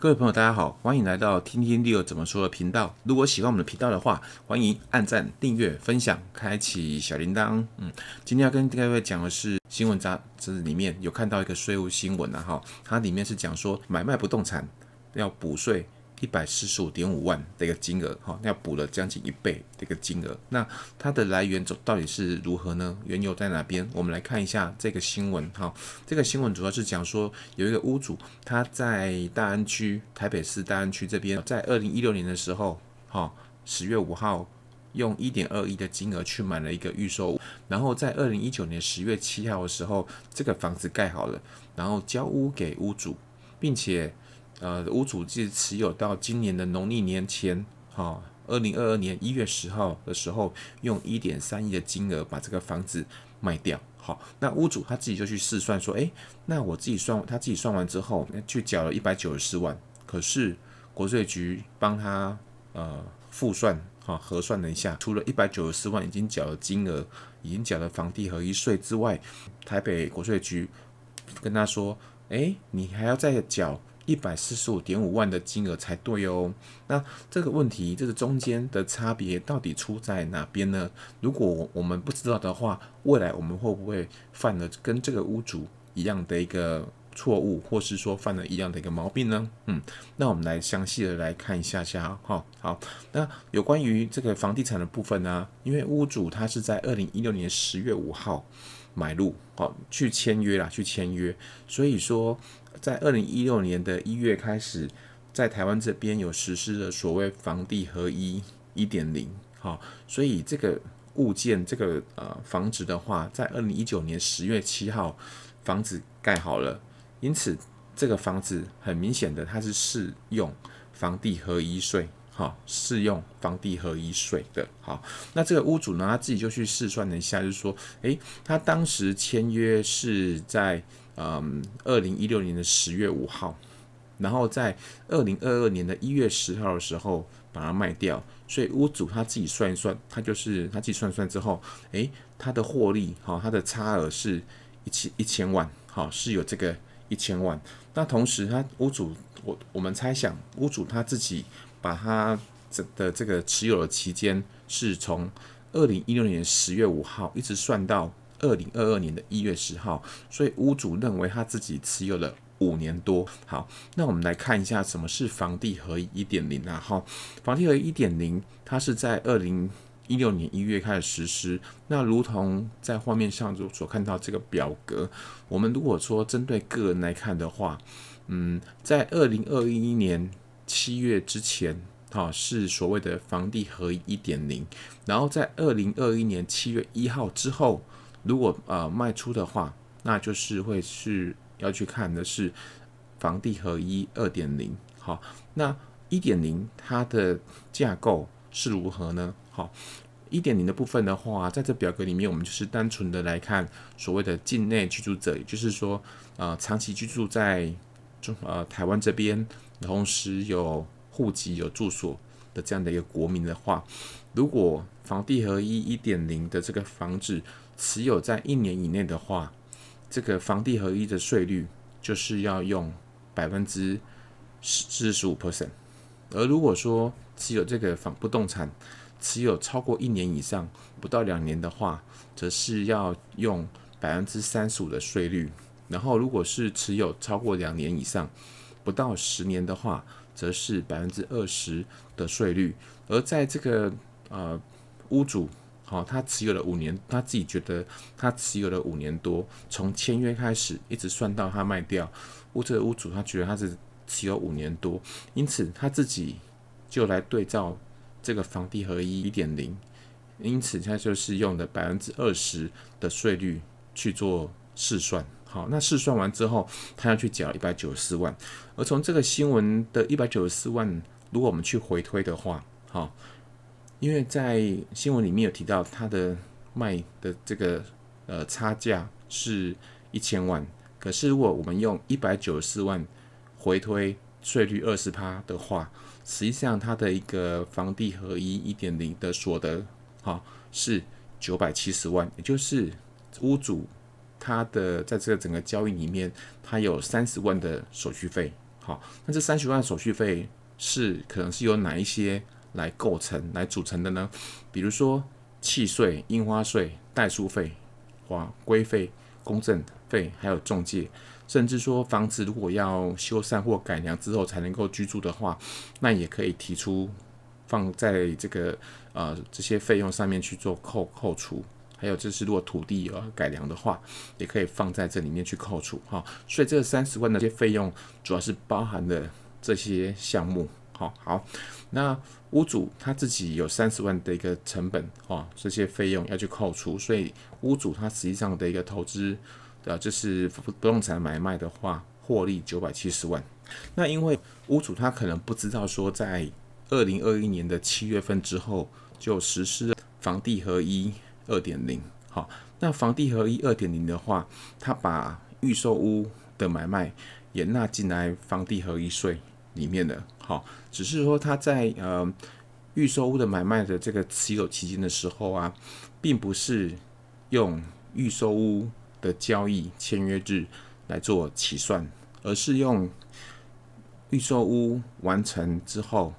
各位朋友，大家好，欢迎来到听听六怎么说的频道。如果喜欢我们的频道的话，欢迎按赞、订阅、分享、开启小铃铛。嗯，今天要跟各位讲的是新闻杂志里面有看到一个税务新闻啊，哈，它里面是讲说买卖不动产要补税。一百四十五点五万的一个金额，哈，要补了将近一倍的一个金额。那它的来源到底是如何呢？缘由在哪边？我们来看一下这个新闻，哈。这个新闻主要是讲说，有一个屋主他在大安区台北市大安区这边，在二零一六年的时候，哈，十月五号用一点二亿的金额去买了一个预售，然后在二零一九年十月七号的时候，这个房子盖好了，然后交屋给屋主，并且。呃，屋主是持有到今年的农历年前，哈，二零二二年一月十号的时候，用一点三亿的金额把这个房子卖掉。好，那屋主他自己就去试算说，诶，那我自己算，他自己算完之后，去缴了一百九十四万。可是国税局帮他呃复算，哈，核算了一下，除了一百九十四万已经缴了金额，已经缴了房地合一税之外，台北国税局跟他说，诶，你还要再缴。一百四十五点五万的金额才对哦。那这个问题，这个中间的差别到底出在哪边呢？如果我们不知道的话，未来我们会不会犯了跟这个屋主一样的一个错误，或是说犯了一样的一个毛病呢？嗯，那我们来详细的来看一下下哈。好，那有关于这个房地产的部分呢，因为屋主他是在二零一六年十月五号买入，好，去签约啦，去签约，所以说。在二零一六年的一月开始，在台湾这边有实施了所谓房地合一一点零，好，所以这个物件这个呃房子的话，在二零一九年十月七号房子盖好了，因此这个房子很明显的它是适用房地合一税，好，适用房地合一税的，好，那这个屋主呢，他自己就去试算了一下，就是说，诶，他当时签约是在。嗯，二零一六年的十月五号，然后在二零二二年的一月十号的时候把它卖掉，所以屋主他自己算一算，他就是他自己算算之后，诶，他的获利哈，他的差额是一千一千万，好，是有这个一千万。那同时他屋主，我我们猜想屋主他自己把它这的这个持有的期间是从二零一六年十月五号一直算到。二零二二年的一月十号，所以屋主认为他自己持有了五年多。好，那我们来看一下什么是房地合一一点零啊？好，房地合一一点零，它是在二零一六年一月开始实施。那如同在画面上所所看到这个表格，我们如果说针对个人来看的话，嗯，在二零二一年七月之前，哈，是所谓的房地合一一点零，然后在二零二一年七月一号之后。如果呃卖出的话，那就是会是要去看的是房地合一二点零。好，那一点零它的架构是如何呢？好，一点零的部分的话，在这表格里面，我们就是单纯的来看所谓的境内居住者，也就是说呃长期居住在中呃台湾这边，同时有户籍有住所的这样的一个国民的话，如果房地合一一点零的这个房子，持有在一年以内的话，这个房地合一的税率就是要用百分之四十五 percent。而如果说持有这个房不动产持有超过一年以上，不到两年的话，则是要用百分之三十五的税率。然后如果是持有超过两年以上，不到十年的话，则是百分之二十的税率。而在这个呃屋主。好，他持有了五年，他自己觉得他持有了五年多，从签约开始一直算到他卖掉，屋这个屋主他觉得他是持有五年多，因此他自己就来对照这个房地合一一点零，因此他就是用的百分之二十的税率去做试算。好，那试算完之后，他要去缴一百九十四万，而从这个新闻的一百九十四万，如果我们去回推的话，好。因为在新闻里面有提到，他的卖的这个呃差价是一千万，可是如果我们用一百九十四万回推税率二十趴的话，实际上它的一个房地合一一点零的所得，哈是九百七十万，也就是屋主他的在这个整个交易里面，他有三十万的手续费好，那这三十万手续费是可能是由哪一些来构成、来组成的呢？比如说契税、印花税、代书费、哇规费、公证费，还有中介，甚至说房子如果要修缮或改良之后才能够居住的话，那也可以提出放在这个呃这些费用上面去做扣扣除。还有就是，如果土地呃改良的话，也可以放在这里面去扣除哈。所以这三十万的这些费用，主要是包含了这些项目。好，好，那屋主他自己有三十万的一个成本哈，这些费用要去扣除，所以屋主他实际上的一个投资，呃，就是不动产买卖的话，获利九百七十万。那因为屋主他可能不知道说，在二零二一年的七月份之后，就实施房地合一。二点零，好，那房地合一二点零的话，它把预售屋的买卖也纳进来房地合一税里面了，好，只是说它在呃预售屋的买卖的这个持有期间的时候啊，并不是用预售屋的交易签约日来做起算，而是用预售屋完成之后，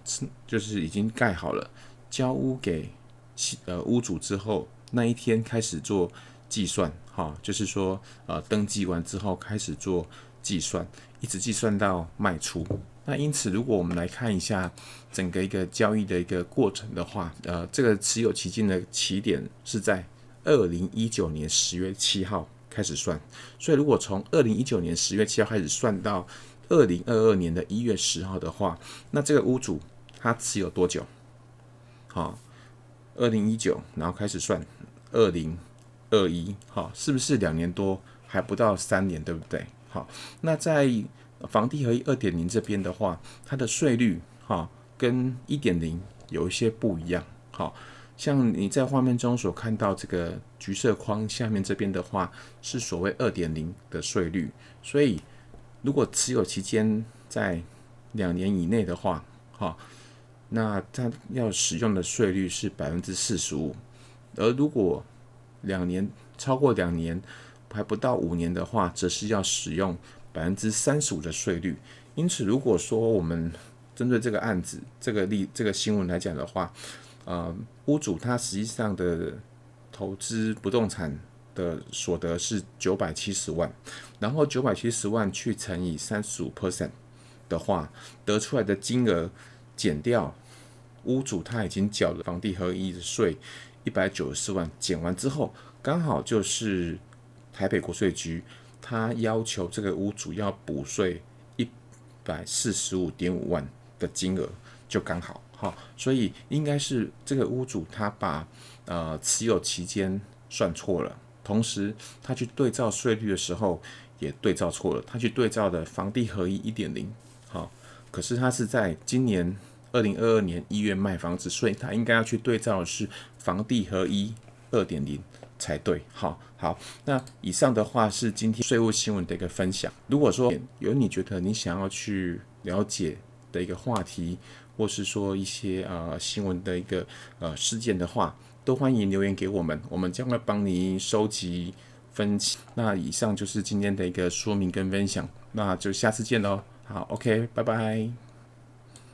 就是已经盖好了，交屋给呃屋主之后。那一天开始做计算，哈，就是说，呃，登记完之后开始做计算，一直计算到卖出。那因此，如果我们来看一下整个一个交易的一个过程的话，呃，这个持有期间的起点是在二零一九年十月七号开始算，所以如果从二零一九年十月七号开始算到二零二二年的一月十号的话，那这个屋主他持有多久？好。二零一九，然后开始算二零二一，好，是不是两年多还不到三年，对不对？好，那在房地合一二点零这边的话，它的税率哈跟一点零有一些不一样，好，像你在画面中所看到这个橘色框下面这边的话，是所谓二点零的税率，所以如果持有期间在两年以内的话，哈。那它要使用的税率是百分之四十五，而如果两年超过两年还不到五年的话，则是要使用百分之三十五的税率。因此，如果说我们针对这个案子、这个例、这个新闻来讲的话，呃，屋主他实际上的投资不动产的所得是九百七十万，然后九百七十万去乘以三十五 percent 的话，得出来的金额减掉。屋主他已经缴了房地合一的税一百九十四万，减完之后，刚好就是台北国税局他要求这个屋主要补税一百四十五点五万的金额，就刚好好，所以应该是这个屋主他把呃持有期间算错了，同时他去对照税率的时候也对照错了，他去对照的房地合一一点零，好，可是他是在今年。二零二二年一月卖房子，所以他应该要去对照的是房地合一二点零才对。好，好，那以上的话是今天税务新闻的一个分享。如果说有你觉得你想要去了解的一个话题，或是说一些呃新闻的一个呃事件的话，都欢迎留言给我们，我们将会帮你收集分析。那以上就是今天的一个说明跟分享，那就下次见喽。好，OK，拜拜。